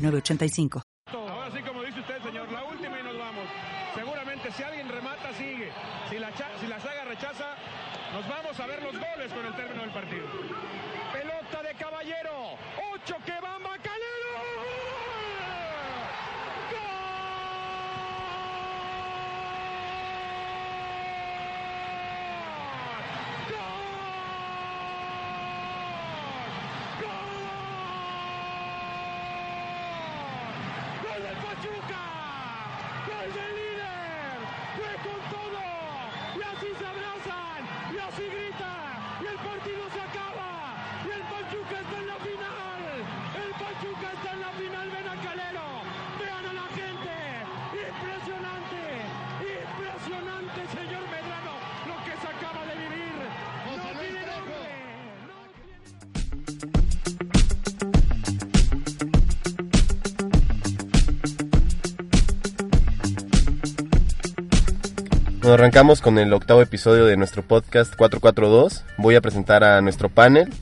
8985. Nos arrancamos con el octavo episodio de nuestro podcast 442. Voy a presentar a nuestro panel.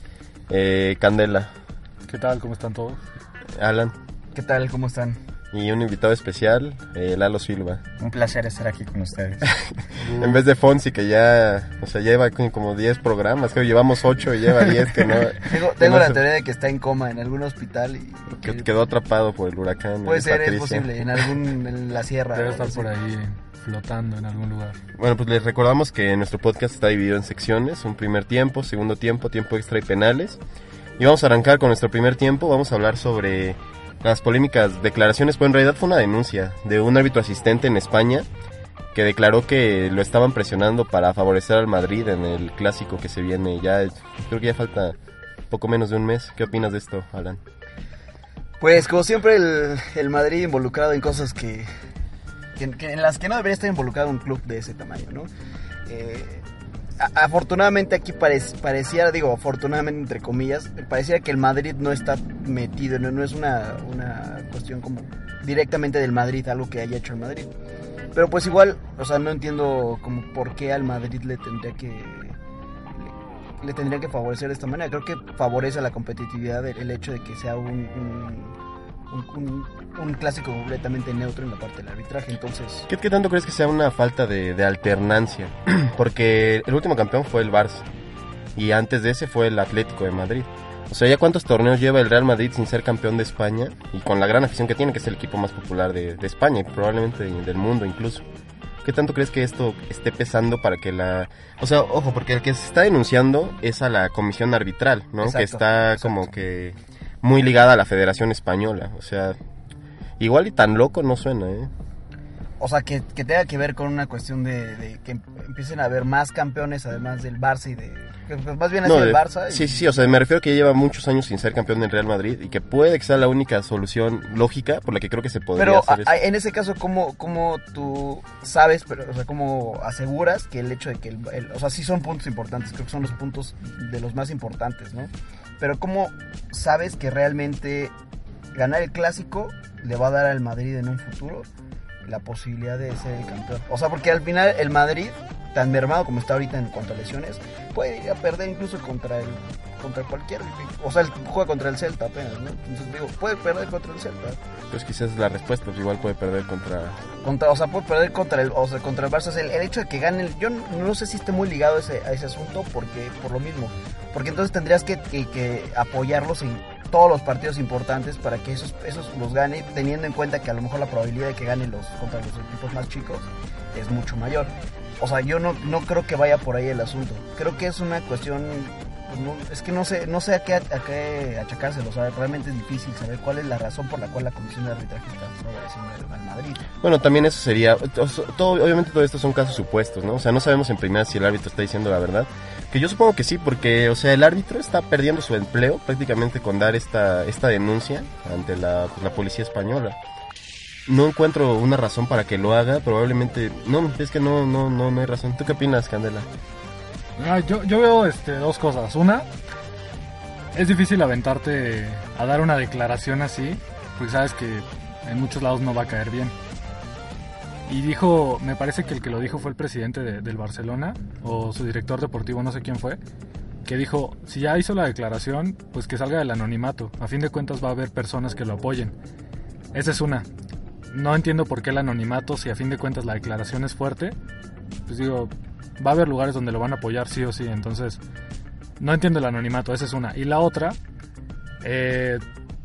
Eh, Candela, ¿Qué tal? ¿Cómo están todos? Alan ¿Qué tal? ¿Cómo están? y un invitado especial, eh, Lalo Silva. Un placer estar aquí con ustedes. En vez de Fonsi, que ya, o sea, lleva como 10 programas, creo que llevamos 8 y lleva 10 que no... tengo que tengo no la se- teoría de que está en coma en algún hospital y... que quedó atrapado por el huracán. Puede ser, es Patricia. posible, en algún... en la sierra. Debe estar por ahí flotando en algún lugar. Bueno, pues les recordamos que nuestro podcast está dividido en secciones, un primer tiempo, segundo tiempo, tiempo extra y penales. Y vamos a arrancar con nuestro primer tiempo, vamos a hablar sobre las polémicas declaraciones, pues en realidad fue una denuncia de un árbitro asistente en España que declaró que lo estaban presionando para favorecer al Madrid en el clásico que se viene. Ya creo que ya falta poco menos de un mes. ¿Qué opinas de esto, Alan? Pues como siempre el, el Madrid involucrado en cosas que, que- en las que no debería estar involucrado un club de ese tamaño, ¿no? Eh, afortunadamente aquí parec- pareciera, digo, afortunadamente entre comillas, pareciera que el Madrid no está metido, no, no es una, una cuestión como directamente del Madrid, algo que haya hecho el Madrid. Pero pues igual, o sea, no entiendo como por qué al Madrid le tendría que tendría que favorecer de esta manera. Creo que favorece a la competitividad el, hecho de que sea un, un- un- un clásico completamente neutro en la parte del arbitraje. Entonces, ¿Qué, qué tanto crees que sea una falta de, de alternancia? Porque el último campeón fue el Barça y antes de ese fue el Atlético de Madrid. O sea, ¿ya cuántos torneos lleva el Real Madrid sin ser campeón de España? Y con la gran afición que tiene, que es el equipo más popular de, de España y probablemente de- del mundo incluso. ¿Qué tanto crees que esto esté pesando para que la... O sea, ojo, porque el que se está denunciando es a la comisión arbitral, ¿no? Exacto, que está exacto. como que muy ligada a la Federación Española. O sea, igual y tan loco no suena, ¿eh? o sea, que, que tenga que ver con una cuestión de, de que empiecen a haber más campeones además del Barça y de... pues, más bien así No, el Barça. y- Sí, sí, o sea, me refiero que lleva muchos años sin ser campeón del Real Madrid y que puede que sea la única solución lógica por la que creo que se podría Pero hacer esto. en ese caso, ¿cómo, cómo tú sabes, pero, o sea, cómo aseguras que el hecho de que, el, el- o sea, sí son puntos importantes, creo que son los puntos de los más importantes, ¿no? Pero ¿cómo sabes que realmente ganar el clásico le va a dar al Madrid en un futuro la posibilidad de ser el campeón? O sea, porque al final el Madrid, tan mermado como está ahorita en cuanto a lesiones, puede ir a perder incluso contra el contra cualquier o sea él juega contra el Celta apenas no entonces digo puede perder contra el Celta Pues quizás es la respuesta, pues igual puede perder contra... contra, o sea, puede perder contra el, o sea, contra el Barça. O sea, el, el hecho de que gane, el- yo no, no sé si esté muy ligado a ese, a ese asunto porque por lo mismo. Porque entonces tendrías que, apoyarlos en todos los partidos importantes para que esos, esos los gane, teniendo en cuenta que a lo mejor la probabilidad de que gane los contra los equipos más chicos es mucho mayor. O sea, yo no, no creo que vaya por ahí el asunto. Creo que es una cuestión pues no- es que no sé, no sé a qué, a qué achacárselo, ¿sabes? Realmente es difícil saber cuál es la razón por la cual la comisión de arbitraje está favoreciendo al, Madrid. Bueno, también eso sería, o todo, obviamente todo esto son casos supuestos, ¿no? O sea, no sabemos en primera si el árbitro está diciendo la verdad. Que yo supongo que sí, porque, o sea, el árbitro está perdiendo su empleo prácticamente con dar esta, esta denuncia ante la, pues, la policía española. No encuentro una razón para que lo haga, probablemente, no, es que no, no, no, no hay razón. ¿Tú qué opinas, Candela? Ah, yo, yo veo este, dos cosas. Una, es difícil aventarte a dar una declaración así, porque sabes que en muchos lados no va a caer bien. Y dijo, me parece que el que lo dijo fue el presidente de- del Barcelona, o su director deportivo, no sé quién fue, que dijo, si ya hizo la declaración, pues que salga del anonimato. A fin de cuentas va a haber personas que lo apoyen. Esa es una. No entiendo por qué el anonimato, si a fin de cuentas la declaración es fuerte, pues digo, va a haber lugares donde lo van a apoyar sí o sí, entonces no entiendo el anonimato, esa es una. Y la otra, eh,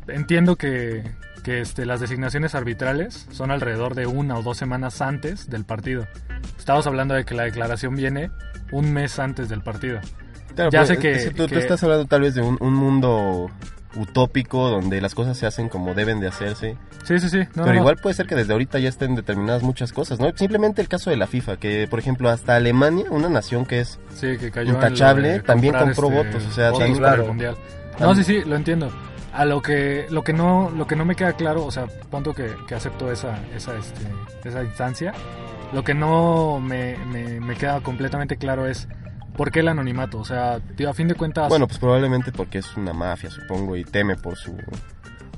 entiendo que, que este, las designaciones arbitrales son alrededor de una o dos semanas antes del partido. Estamos hablando de que la declaración viene un mes antes del partido. Claro, Ya pero sé que- es- tú, estás hablando tal vez de un, un mundo utópico donde las cosas se hacen como deben de hacerse. Sí, sí, sí. no, Pero no, no. igual puede ser que desde ahorita ya estén determinadas muchas cosas, ¿no? Simplemente el caso de la FIFA, que por ejemplo hasta Alemania, una nación que es... Sí, que cayó en lo intachable, de también compró votos, o sea, votos claro. mundial. No, sí, sí, lo entiendo. A lo que lo que no lo que no me queda claro, o sea, punto que, que acepto esa esa este, esa instancia. Lo que no me, me, me queda completamente claro es por qué el anonimato, o sea, tío, a fin de cuentas Bueno, pues probablemente porque es una mafia, supongo, y teme por su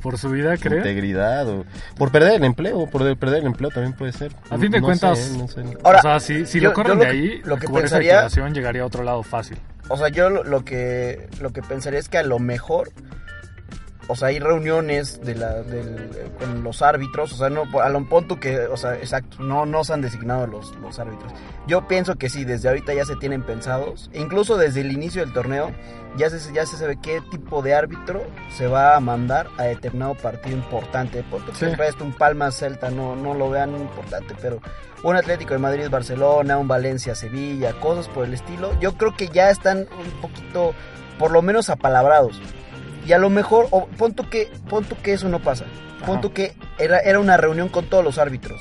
por su vida, ¿crees? integridad o por perder el empleo, por perder el empleo también puede ser. A fin de No cuentas- sé, no sé. Ahora, o sea, si, si yo- lo corren yo lo de que- ahí, lo que por esa pensaría- declaración llegaría a otro lado fácil. O sea, yo lo, lo que lo que pensaría es que a lo mejor, o sea, hay reuniones de la, del- con los árbitros, o sea, no, a lo punto que, o sea, exacto, no, no se han designado los, los árbitros. Yo pienso que sí, desde ahorita ya se tienen pensados, incluso desde el inicio del torneo, ya se, ya se sabe qué tipo de árbitro se va a mandar a determinado partido importante. Porque Sí. el resto, un Palma Celta, no, no lo vean importante, pero un Atlético de Madrid Barcelona, un Valencia Sevilla, cosas por el estilo, yo creo que ya están un poquito, por lo menos apalabrados. Y a lo mejor, o pon tú que, pon tú que eso no pasa. Pon tú que era, era una reunión con todos los árbitros.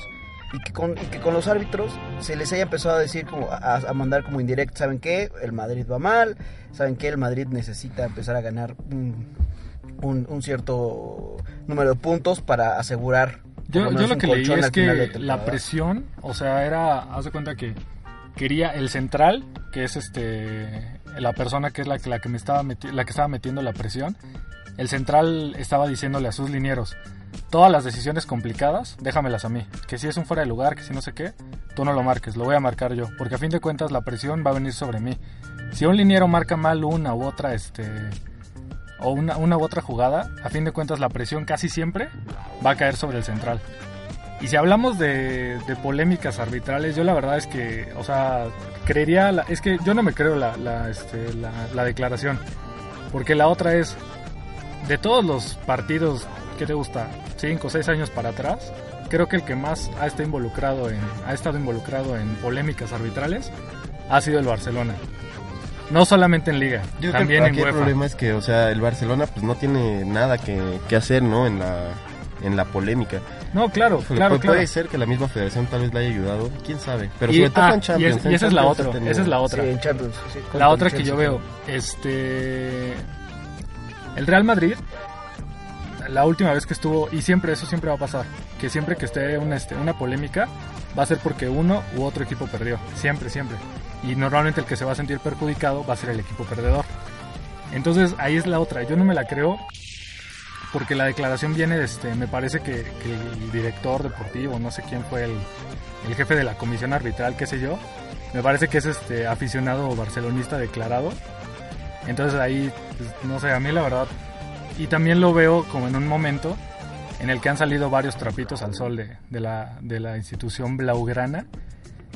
Y que, con, y que con los árbitros se les haya empezado a decir, como a, a mandar como indirecto, ¿saben qué? El Madrid va mal, ¿saben qué? El Madrid necesita empezar a ganar un, un- un cierto número de puntos para asegurar. Yo, lo yo lo que leí es que la presión, o sea, era, haz de cuenta que quería el central, que es este la persona que es la la que me estaba la que estaba metiendo la presión. El central estaba diciéndole a sus linieros, todas las decisiones complicadas, déjamelas a mí. Que si es un fuera de lugar, que si no sé qué, tú no lo marques, lo voy a marcar yo, porque a fin de cuentas la presión va a venir sobre mí. Si un liniero marca mal una u otra este o una, una u otra jugada, a fin de cuentas la presión casi siempre va a caer sobre el central. Y si hablamos de, de polémicas arbitrales, yo la verdad es que, o sea, creería, la- es que yo no me creo la, la, este, la, la declaración, porque la otra es, de todos los partidos, ¿qué te gusta? 5 o 6 años para atrás, creo que el que más ha estado involucrado en, ha estado involucrado en polémicas arbitrales ha sido el Barcelona. No solamente en Liga, Yo creo también que en aquí el UEFA. problema es que, o sea, el Barcelona pues no tiene nada que, que hacer, ¿no? En la, en la polémica. No, claro, Pu- claro, pu- claro. puede ser que la misma federación tal vez le haya ayudado, quién sabe. Pero Y- sobre todo ah, en y es- y esa es la Champions otra, tenido- esa es la otra. La otra que yo veo, este. El Real Madrid, la última vez que estuvo, y siempre, eso siempre va a pasar, que siempre que esté una, este, una polémica, va a ser porque uno u otro equipo perdió. Siempre, siempre. Y normalmente el que se va a sentir perjudicado va a ser el equipo perdedor. Entonces ahí es la otra. Yo no me la creo porque la declaración viene este. Me parece que, que el director deportivo, no sé quién fue el, el jefe de la comisión arbitral, qué sé yo. Me parece que es este aficionado barcelonista declarado. Entonces ahí, pues, no sé, a mí la verdad. Y también lo veo como en un momento en el que han salido varios trapitos al sol de, de la, de la institución blaugrana.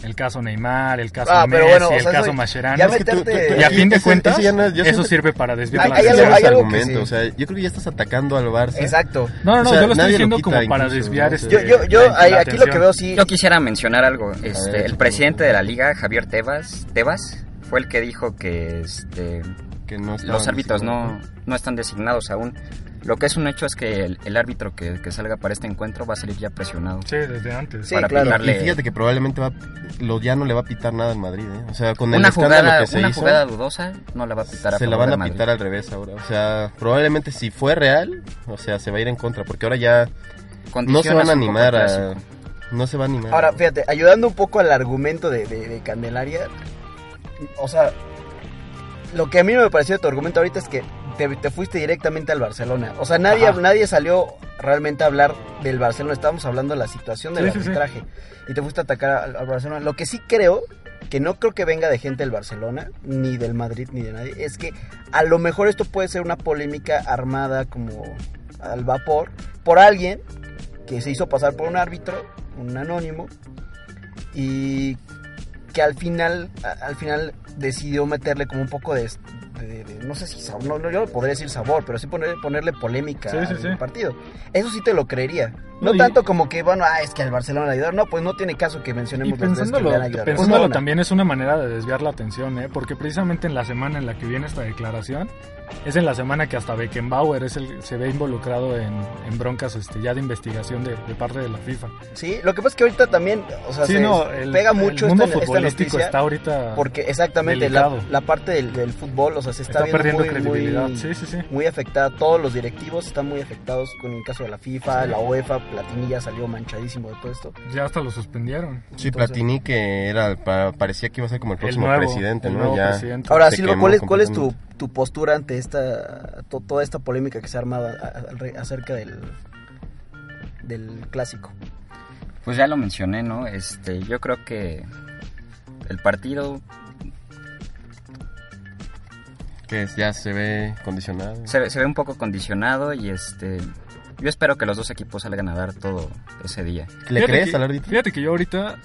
El caso Neymar, el caso Ah, Messi, bueno, o el sea, caso Mascherano. ya Es que tú- meterte- tú- tú- Y a fin de cuentas, ese ya no- yo eso siento- sirve para desviar Hay- la hay hay algo que argumento, sí. o sea, yo creo que ya estás atacando al Barça. Exacto. No, no, no, O sea, yo lo estoy lo diciendo como para desviar ¿no? este, Yo, yo, yo la- ahí- la aquí lo que veo sí. Yo quisiera mencionar algo. Este, ver, el presidente de la liga, Javier Tebas, Tebas, fue el que dijo que, este, que no Los árbitros no, no están designados aún. Lo que es un hecho es que el, el árbitro que, que salga para este encuentro va a salir ya presionado. Sí, desde antes. Sí, para claro. pitarle Y fíjate que probablemente va, lo, ya no le va a pitar nada al Madrid, ¿eh? O sea, con el una escándalo jugada, que se una hizo, jugada dudosa no la va a pitar a se la van a Madrid. pitar al revés ahora. O sea, probablemente si fue real, o sea, se va a ir en contra, porque ahora ya no se van a animar a... No se va a animar. Ahora, fíjate, ayudando un poco al argumento de, de- de Candelaria, o sea, lo que a mí no me pareció de tu argumento ahorita es que te, te fuiste directamente al Barcelona. O sea, nadie, Ajá. nadie salió realmente a hablar del Barcelona, estábamos hablando de la situación del Sí, sí, sí. arbitraje. Y te fuiste a atacar al, al Barcelona. Lo que sí creo, que no creo que venga de gente del Barcelona, ni del Madrid, ni de nadie, es que a lo mejor esto puede ser una polémica armada como al vapor por alguien que se hizo pasar por un árbitro, un anónimo, y que al final, al final decidió meterle como un poco de, de- de- no sé si sabor, no, no, yo podría decir sabor, pero sí poner- ponerle polémica Sí, al sí. partido. Eso sí te lo creería. No, No, y- tanto como que, bueno, ah, es que al Barcelona le ayudaron. No, pues no tiene caso que Y mencionemos las veces que pensándolo, le. Pues pensándolo no, también es una manera de desviar la atención, ¿eh? porque precisamente en la semana en la que viene esta declaración, es en la semana que hasta Beckenbauer es el, se ve involucrado en, en broncas este, ya de investigación de, de parte de la FIFA. Sí, lo que pasa es que ahorita también, o sea, se no, el, pega el mucho mundo esta, esta futbolístico noticia está ahorita porque exactamente la, la parte del, del fútbol, o sea, se está, está viendo perdiendo muy, credibilidad. muy- Sí, sí, sí. muy afectada. Todos los directivos están muy afectados con el caso de la FIFA, la UEFA. Platini ya salió manchadísimo de todo esto. Ya hasta lo suspendieron. Sí, entonces- Platini que era pa- parecía que iba a ser como el próximo nuevo, presidente, el ¿no? nuevo ya presidente. Ahora, Silva, ¿cuál es, cuál es tu, postura ante esta to- toda esta polémica que se ha armado acerca del, del clásico? Pues ya lo mencioné, ¿no? Este, yo creo que el partido que ya se ve condicionado. se, se ve un poco condicionado y este yo espero que los dos equipos salgan a dar todo ese día. ¿Le Fíjate crees que- al árbitro? Fíjate que yo ahorita.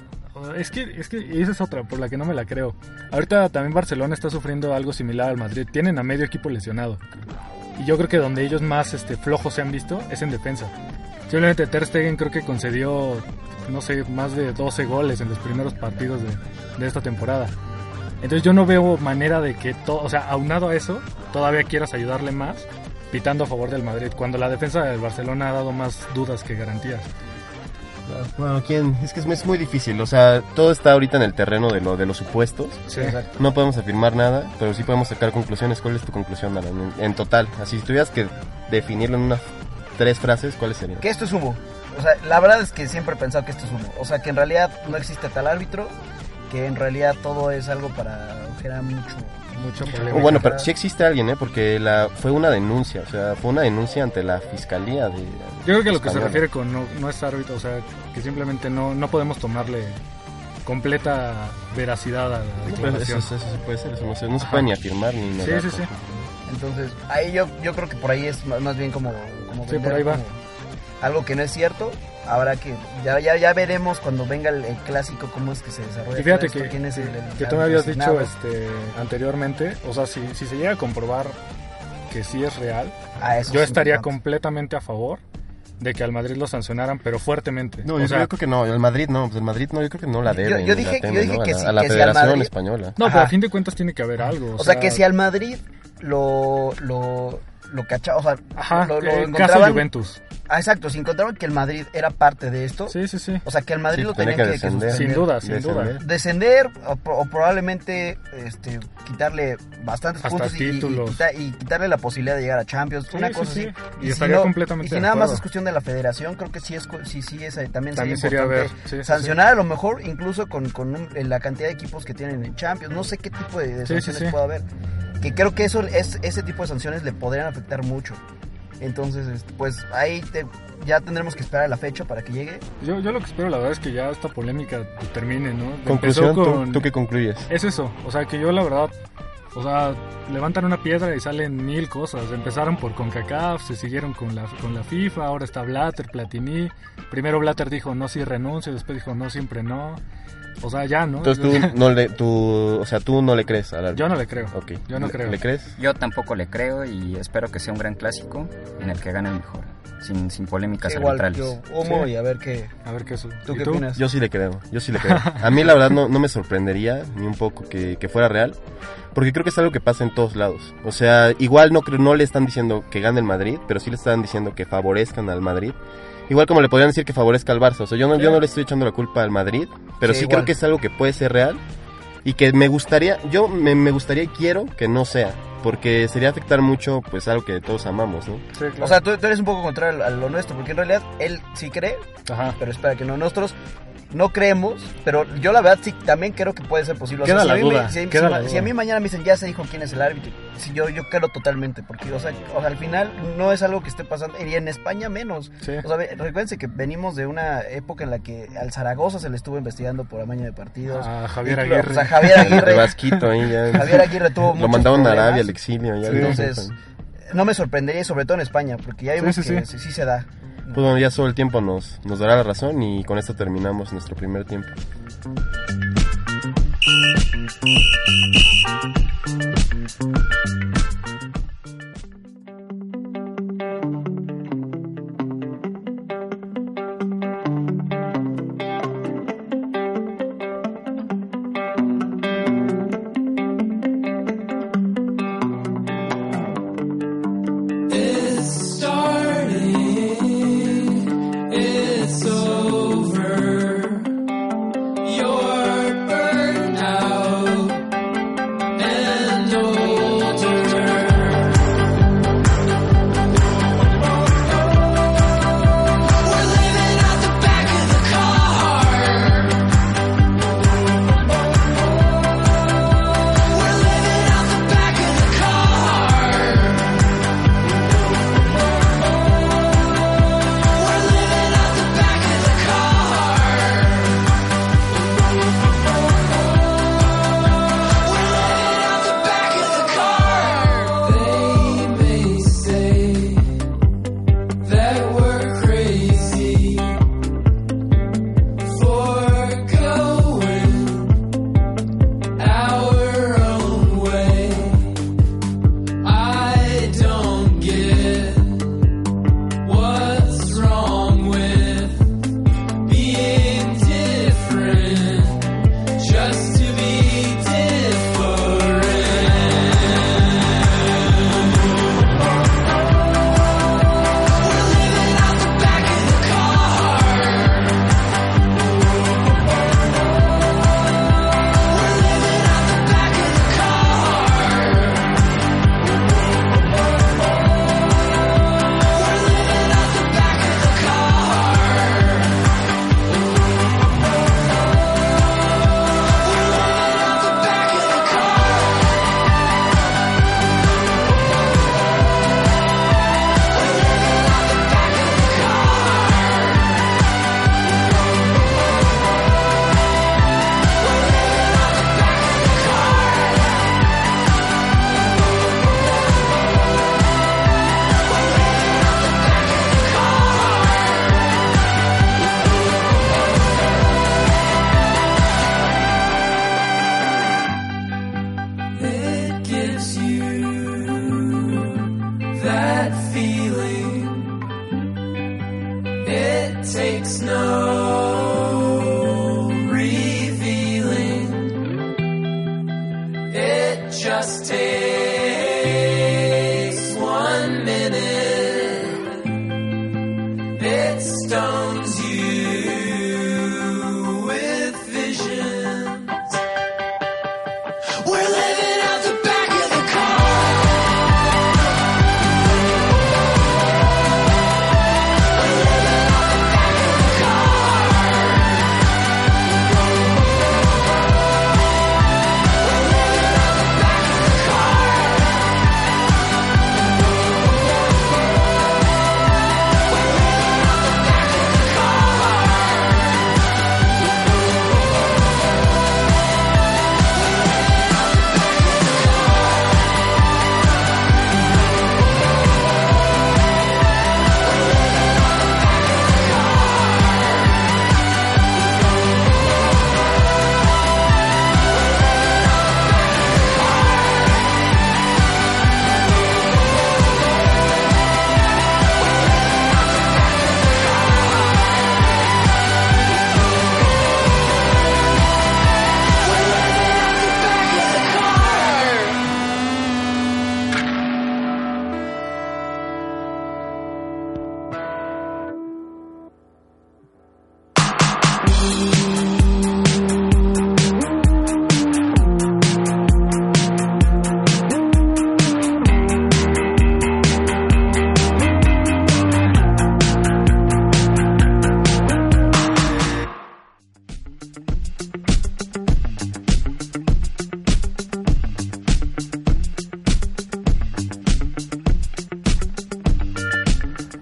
Es que, es que esa es otra por la que no me la creo. Ahorita también Barcelona está sufriendo algo similar al Madrid. Tienen a medio equipo lesionado. Y yo creo que donde ellos más este, flojos se han visto es en defensa. Simplemente Ter Stegen creo que concedió, no sé, más de 12 goles en los primeros partidos de, de esta temporada. Entonces yo no veo manera de que todo, o sea, aunado a eso, todavía quieras ayudarle más pitando a favor del Madrid, cuando la defensa del Barcelona ha dado más dudas que garantías. Bueno, ¿quién? Es que es, es muy difícil. O sea, todo está ahorita en el terreno de, lo, de los supuestos. Sí. No podemos afirmar nada, pero sí podemos sacar conclusiones. ¿Cuál es tu conclusión, Alan? En, en total, así si tuvieras que definirlo en unas tres frases, ¿cuáles serían? Que esto es humo. O sea, la verdad es que siempre he pensado que esto es humo. O sea, que en realidad no existe tal árbitro, que en realidad todo es algo para generar mucho... Problema. bueno, pero sí existe alguien, ¿eh? Porque la, fue una denuncia, o sea, fue una denuncia ante la fiscalía de... Yo creo que a lo que se refiere con no, no es árbitro, o sea, que simplemente no, no podemos tomarle completa veracidad a la declaración. eso, eso, eso puede ser, eso no se, no se puede ni afirmar ni Sí, negar. sí, sí. Entonces, ahí yo, yo creo que por ahí es más, más bien como, como Sí, por ahí va. como algo que no es cierto. Habrá que, ya, ya, ya veremos cuando venga el, el clásico cómo es que se desarrolla. Y fíjate esto, que, quién es el- el que tú me habías dicho este, anteriormente, o sea, si, si se llega a comprobar que sí es real, Ah, eso yo es estaría completamente a favor de que al Madrid lo sancionaran, pero fuertemente. No, yo, sea, yo creo que no, el Madrid no, pues el Madrid no, yo creo que no la debe. yo dije- teme, yo dije ¿no? que a la, sí, a la que si al Federación Madrid- Española. no, Ajá. pero a fin de cuentas tiene que haber algo. O sea, que si al Madrid lo, lo, lo cachaba, o sea, Ajá, lo, lo eh, caso encontraban... Juventus. Ah, exacto, si encontraban que el Madrid era parte de esto, Sí, sí, sí. o sea, que al Madrid Sí, lo tenía tenían que descender. Sin duda, sin Descender. duda. descender o, pro- o probablemente este, quitarle bastantes Hasta puntos y- y, y títulos. quita- y quitarle la posibilidad de llegar a Champions, Sí, una sí, cosa sí. así. Y si estaría no- completamente Y si de nada más es cuestión de la federación, creo que sí es sí, sí es, eh, también, También sería sería ver. sancionar a lo mejor incluso con, con un- la cantidad de equipos que tienen en Champions, no sé qué tipo de, de sanciones sí. puede haber. Que creo que eso es, ese tipo de sanciones le podrían afectar mucho. Entonces, este, pues ahí te- ya tendremos que esperar a la fecha para que llegue. Yo, yo lo que espero, la verdad, es que ya esta polémica termine, ¿no? Conclusión, Empezó ¿tú, con- tú qué concluyes? Es eso, o sea, que yo la verdad, o sea, levantan una piedra y salen mil cosas. Empezaron por CONCACAF, se siguieron con la, con la FIFA, ahora está Blatter, Platini. Primero Blatter dijo no, sí renuncio, después dijo no, siempre no. O sea, ya, ¿no? Entonces tú no le, tú, o sea, tú no le crees al árbitro. Yo no le creo. Ok. Yo no ¿Le- creo. ¿Le crees? Yo tampoco le creo y espero que sea un gran clásico en el que gane el mejor. Sin, sin polémicas Igual arbitrales. yo humo Sí. y a ver qué. A ver qué es. ¿Tú ¿Y qué opinas? Yo sí le creo, yo sí le creo. A mí la verdad no, no me sorprendería ni un poco que, que fuera real, porque creo que es algo que pasa en todos lados. O sea, igual no creo, no le están diciendo que gane el Madrid, pero sí le están diciendo que favorezcan al Madrid. Igual como le podrían decir que favorezca al Barça. O sea, yo no, yo no le estoy echando la culpa al Madrid, pero Sí, sí, creo que es algo que puede ser real y que me gustaría, yo me, me gustaría y quiero que no sea, porque sería afectar mucho pues algo que todos amamos, ¿no? Sí, claro. O sea, tú, tú eres un poco contrario a lo nuestro, porque en realidad él sí cree, Ajá. pero espera que no. Nosotros no creemos, pero yo la verdad sí también creo que puede ser posible. O Queda sea, si, la a mí duda, si- queda si- la si a duda. mí mañana me dicen ya se dijo quién es el árbitro, si yo, yo creo totalmente, porque o sea, o sea, al final no es algo que esté pasando, y en España menos. Sí. O sea, recuérdense que venimos de una época en la que al Zaragoza se le estuvo investigando por amaño de partidos. A Javier Aguirre. O sea, Javier Aguirre. Vasquito ahí ya. Javier Aguirre tuvo Lo mandaron a. Arabia al exilio. Ya Sí. Entonces, no me sorprendería, sobre todo en España, porque ya Sí, vimos sí, que sí. sí, sí se da. Pues bueno, ya solo el tiempo nos, nos dará la razón y con esto terminamos nuestro primer tiempo.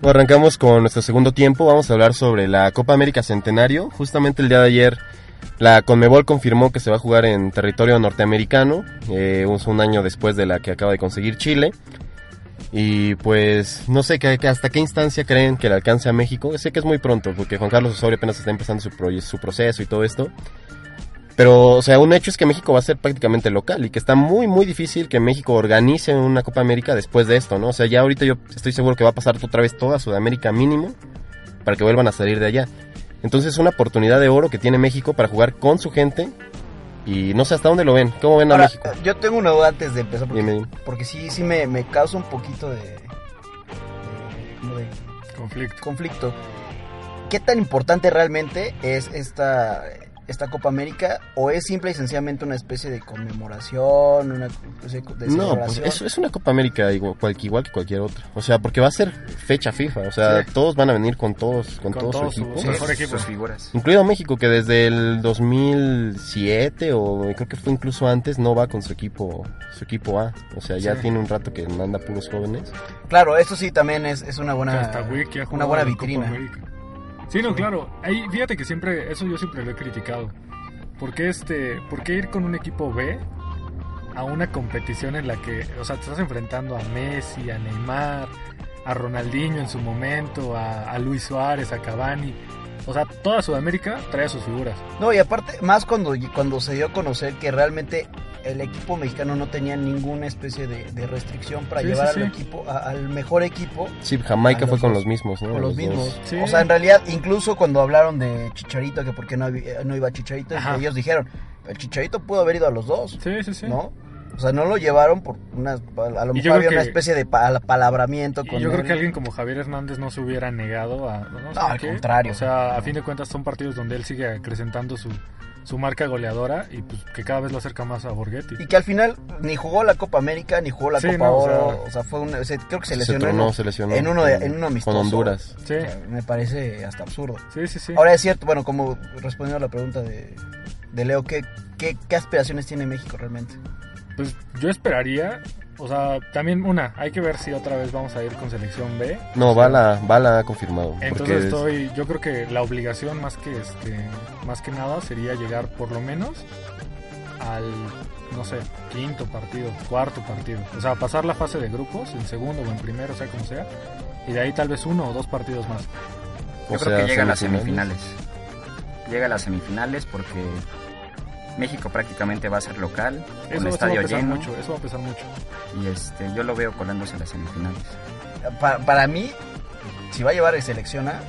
Bueno, arrancamos con nuestro segundo tiempo. Vamos a hablar sobre la Copa América Centenario. Justamente el día de ayer, la Conmebol confirmó que se va a jugar en territorio norteamericano, eh, un, año después de la que acaba de conseguir Chile. Y pues no sé que, hasta qué instancia creen que le alcance a México. Sé que es muy pronto, porque Juan Carlos Osorio apenas está empezando su proceso y todo esto. Pero, o sea, un hecho es que México va a ser prácticamente local y que está muy, muy difícil que México organice una Copa América después de esto, ¿no? O sea, ya ahorita yo estoy seguro que va a pasar otra vez toda Sudamérica mínimo para que vuelvan a salir de allá. Entonces es una oportunidad de oro que tiene México para jugar con su gente y no sé hasta dónde lo ven. ¿Cómo ven a Ahora, México? yo tengo una duda antes de empezar, porque, Dime, dime. porque sí, sí me, me causa un poquito de, de- como de Conflicto. conflicto. ¿Qué tan importante realmente es esta, esta Copa América o es simple y sencillamente una especie de conmemoración, una especie de No, pues celebración? es, es una Copa América igual, cual- igual que cualquier otra. O sea, porque va a ser fecha FIFA. O sea, Sí. todos van a venir con todos, con, Con todo, todo su equipo. Sí, mejor equipo. sus figuras. Incluido México, que desde el 2007 o creo que fue incluso antes, no va con su equipo su equipo A. O sea, ya Sí. tiene un rato que manda puros jóvenes. Claro, eso sí también es, es una buena, una buena vitrina. Sí, no, claro. Ahí, fíjate que siempre, eso yo siempre lo he criticado. ¿Por qué, este, ¿Por qué ir con un equipo B a una competición en la que, o sea, te estás enfrentando a Messi, a Neymar, a Ronaldinho en su momento, a, a Luis Suárez, a Cavani? O sea, toda Sudamérica trae sus figuras. No, y aparte, más cuando, cuando se dio a conocer que realmente el equipo mexicano no tenía ninguna especie de, de restricción para Sí, llevar sí, al sí. equipo, a- al mejor equipo Sí, Jamaica fue los con los mismos, ¿no? con los mismos. Sí. O sea, en realidad, incluso cuando hablaron de Chicharito, que por qué no, había- no iba Chicharito, Ajá. ellos dijeron, el Chicharito pudo haber ido a los dos, Sí, sí, sí. ¿no? O sea, no lo llevaron por una, a lo mejor había una especie de pa- palabramiento con yo creo él. que alguien como Javier Hernández no se hubiera negado a... No, No, ¿sabes al qué? contrario. O sea, a fin de cuentas son partidos donde él sigue acrecentando su, su marca goleadora y pues que cada vez lo acerca más a Borghetti. Y que al final ni jugó la Copa América, ni jugó la Sí, Copa no, o Oro. sea- O sea, fue un, o sea, creo que se Se lesionó, tronó, se lesionó. en uno de, con- en un amistoso. Con Honduras. Sí, O sea, me parece hasta absurdo. sí, sí, sí. Ahora es cierto, bueno, como respondiendo a la pregunta de, de Leo, ¿qué, qué, qué aspiraciones tiene México realmente? Pues yo esperaría... O sea, también una, hay que ver si otra vez vamos a ir con selección B. No, Bala, Bala ha confirmado. Entonces estoy, yo creo que la obligación más que este, más que nada sería llegar por lo menos al, no sé, quinto partido, cuarto partido. O sea, pasar la fase de grupos, en segundo o en primero, sea como sea, y de ahí tal vez uno o dos partidos más. Yo o creo sea, que llega a las semifinales. Llega a las semifinales porque México prácticamente va a ser local, Eso, con va a estadio pesar lleno. mucho, eso va a pesar mucho. Y este, yo lo veo colándose a las semifinales. Pa- para mí, si va a llevar el selección A,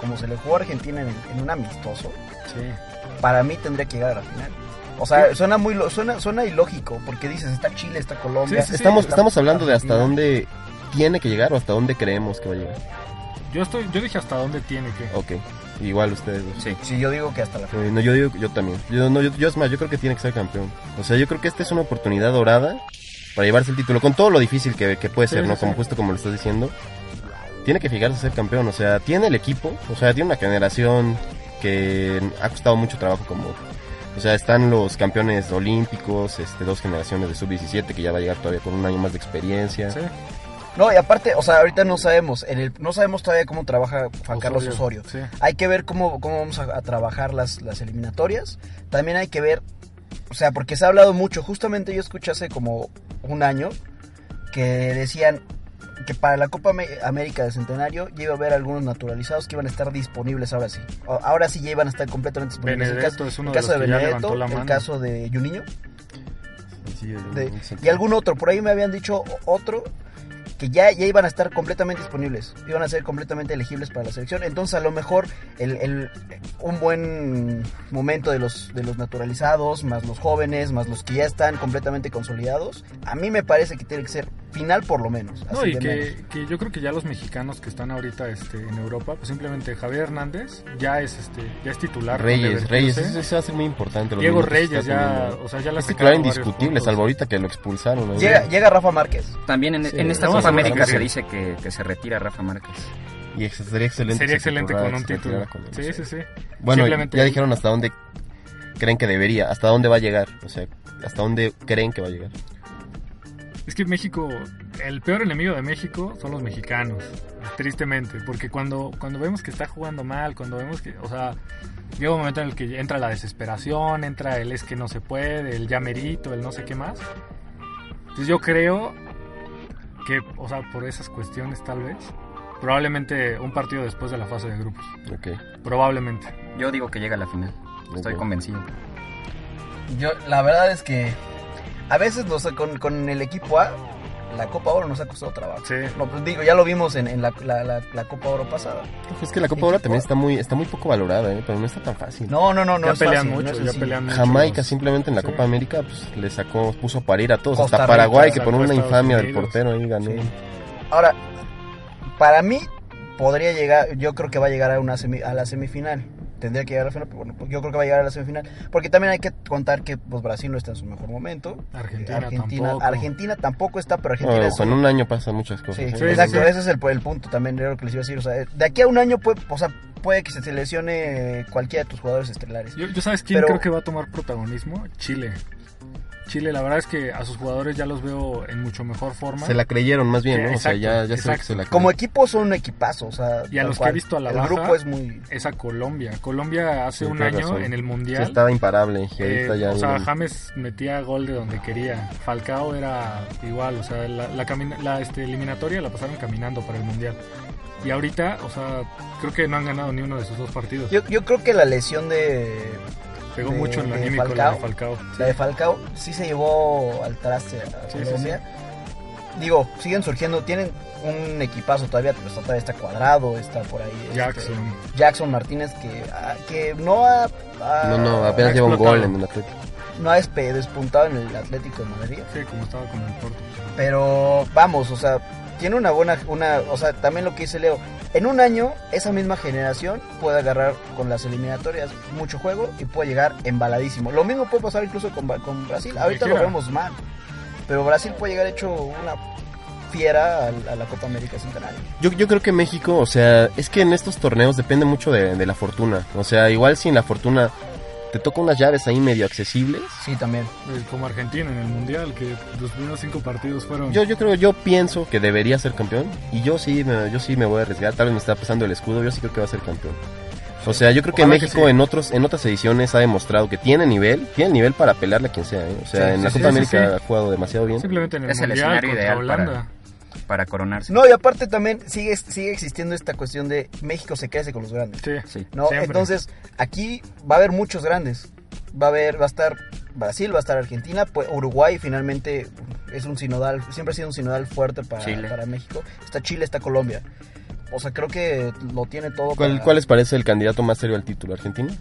como se le jugó a Argentina en, en un amistoso, Sí. para mí tendría que llegar a la final. O sea, suena muy lo- suena, suena ilógico, porque dices, está Chile, está Colombia. Sí, sí, sí. Estamos, estamos hablando de hasta dónde tiene que llegar o hasta dónde creemos que va a llegar. Yo estoy, yo dije hasta dónde tiene que. Ok, igual ustedes dos. Sí. Sí, yo digo que hasta la final. Eh, no, yo digo, yo también. Yo, no, yo, yo es más, yo creo que tiene que ser campeón. O sea, yo creo que esta es una oportunidad dorada para llevarse el título, con todo lo difícil que, que puede Sí, ser, ¿no? sí, Como justo como lo estás diciendo. Tiene que fijarse a ser campeón, o sea, tiene el equipo, o sea, tiene una generación que ha costado mucho trabajo como... O sea, están los campeones olímpicos, este, dos generaciones de sub-17 que ya va a llegar todavía con un año más de experiencia. Sí. No, y aparte, o sea, ahorita no sabemos, en el, no sabemos todavía cómo trabaja Juan Carlos Osorio. Sí. Hay que ver cómo, cómo vamos a, a trabajar las, las eliminatorias. También hay que ver, o sea, porque se ha hablado mucho. Justamente yo escuché hace como un año que decían que para la Copa América del Centenario ya iba a haber algunos naturalizados que iban a estar disponibles ahora sí. Ahora sí ya iban a estar completamente disponibles. Benedetto el caso, es uno el de caso los de ya Benedetto, el caso de Juninho Sí, de- y algún otro. Por ahí me habían dicho otro que ya, ya iban a estar completamente disponibles, iban a ser completamente elegibles para la selección. Entonces a lo mejor el, el- un buen momento de los, de los naturalizados, más los jóvenes, más los que ya están completamente consolidados, a mí me parece que tiene que ser final por lo menos. No, y que, menos. que yo creo que ya los mexicanos que están ahorita este, en Europa, pues simplemente Javier Hernández ya es este ya es titular. Reyes. Reyes, va a ser muy importante. Diego Reyes ya, teniendo. o sea, ya la Es titular indiscutible, salvo ahorita que lo expulsaron. ¿no? Llega, llega Rafa Márquez. También en, Sí, en esta vamos Copa América se dice. que, que se retira Rafa Márquez. Y sería excelente. Sería excelente con un título. Sí, sí, sí. Bueno, ya dijeron hasta dónde creen que debería, hasta dónde va a llegar. O sea, hasta dónde creen que va a llegar. Es que México, el peor enemigo de México son los mexicanos, tristemente, porque cuando, cuando vemos que está jugando mal, cuando vemos que, o sea, llega un momento en el que entra la desesperación, entra el es que no se puede, el ya merito, el no sé qué más. Entonces yo creo que, o sea, por esas cuestiones tal vez, probablemente un partido después de la fase de grupos, Ok. probablemente. Yo digo que llega a la final. Estoy convencido. Yo, la verdad es que a veces nos, con, con el equipo A, la Copa Oro nos ha costado trabajo. Sí. No, pues digo, ya lo vimos en, en la, la- la- la Copa Oro pasada. Es que la Copa ahora también está muy, está muy poco valorada, ¿eh? pero no está tan fácil. No, no, no, no ya es pelean fácil, no mucho, es ya pelean mucho. Jamaica simplemente en la Sí. Copa América pues, le sacó, puso a parir a todos, Costa hasta Rica, Paraguay que por una infamia del portero ahí ganó. Sí. Ahora, para mí podría llegar, yo creo que va a llegar a, una semi- a la semifinal. Tendría que llegar a la final, pero bueno, yo creo que va a llegar a la semifinal. Porque también hay que contar que pues, Brasil no está en su mejor momento. Argentina Argentina tampoco. Argentina tampoco está, pero Argentina No, es con un- un año pasan muchas cosas. Sí, ¿eh? sí, exacto, sí. ese es el, el punto también de lo que les iba a decir. O sea, de aquí a un año puede, o sea, puede que se lesione cualquiera de tus jugadores estelares. Yo, yo sabes quién Pero- creo que va a tomar protagonismo? Chile. Chile, la verdad es que a sus jugadores ya los veo en mucho mejor forma. Se la creyeron más bien, Sí, ¿no? o sea, ya, ya se se la Como creyeron. equipo son un equipazo, o sea, Y a los que he visto a la El baja, grupo es muy... Es a Colombia. Colombia hace Sí, un año razón. en el Sí, Mundial. estaba imparable. eh, ya o sea, James metía gol de donde quería. Falcao era igual. O sea, la, la, la, este, eliminatoria la pasaron caminando para el Mundial. Y ahorita, o sea, creo que no han ganado ni uno de sus dos partidos. Yo, yo creo que la lesión de, Pegó de- mucho en lo de anímico la Falcao. de Falcao. la de Falcao sí se llevó al traste a Sí, sí, Colombia. Digo, siguen surgiendo, tienen un equipazo todavía, pero está- todavía está cuadrado, está por ahí. este, Jackson. Jackson Martínez que, ah, que no ha, No, no, apenas lleva un gol en el Atlético. no ha despuntado en el Atlético de Madrid. Sí, como estaba con el Porto. Pero vamos, o sea, tiene una buena, una, o sea, también lo que dice Leo, en un año esa misma generación puede agarrar con las eliminatorias mucho juego y puede llegar embaladísimo. Lo mismo puede pasar incluso con, con Brasil. Ahorita lo vemos mal, pero Brasil puede llegar hecho una fiera a, a la Copa América Centenario. Yo, yo creo que México, o sea, es que en estos torneos depende mucho de, de la fortuna. O sea, igual sin la fortuna te toca unas llaves ahí medio accesibles. Sí, también. Como Argentina en el Mundial, que los primeros cinco partidos fueron... Yo, yo creo, yo pienso que debería ser campeón. Y yo sí, me, yo sí me voy a arriesgar. Tal vez me está pasando el escudo. Yo sí creo que va a ser campeón. O sea, yo creo que Ojalá que México sí. en otros en otras ediciones ha demostrado que tiene nivel, tiene nivel para pelearle a quien sea. ¿eh? O sea, Sí, en la Copa sí, América sí. ha jugado demasiado bien. Simplemente en el Es el escenario contra ideal Holanda. para, para coronarse. No, y aparte también sigue, sigue existiendo esta cuestión de México se crece con los grandes. Sí, Sí. ¿no? Siempre. Entonces, aquí va a haber muchos grandes. Va a haber, va a estar Brasil, va a estar Argentina, pues Uruguay finalmente es un sinodal, siempre ha sido un sinodal fuerte para, Chile. para México. Está Chile, está Colombia. O sea, creo que lo tiene todo. ¿Cuál, para- ¿Cuál les parece el candidato más serio al título? ¿Argentina?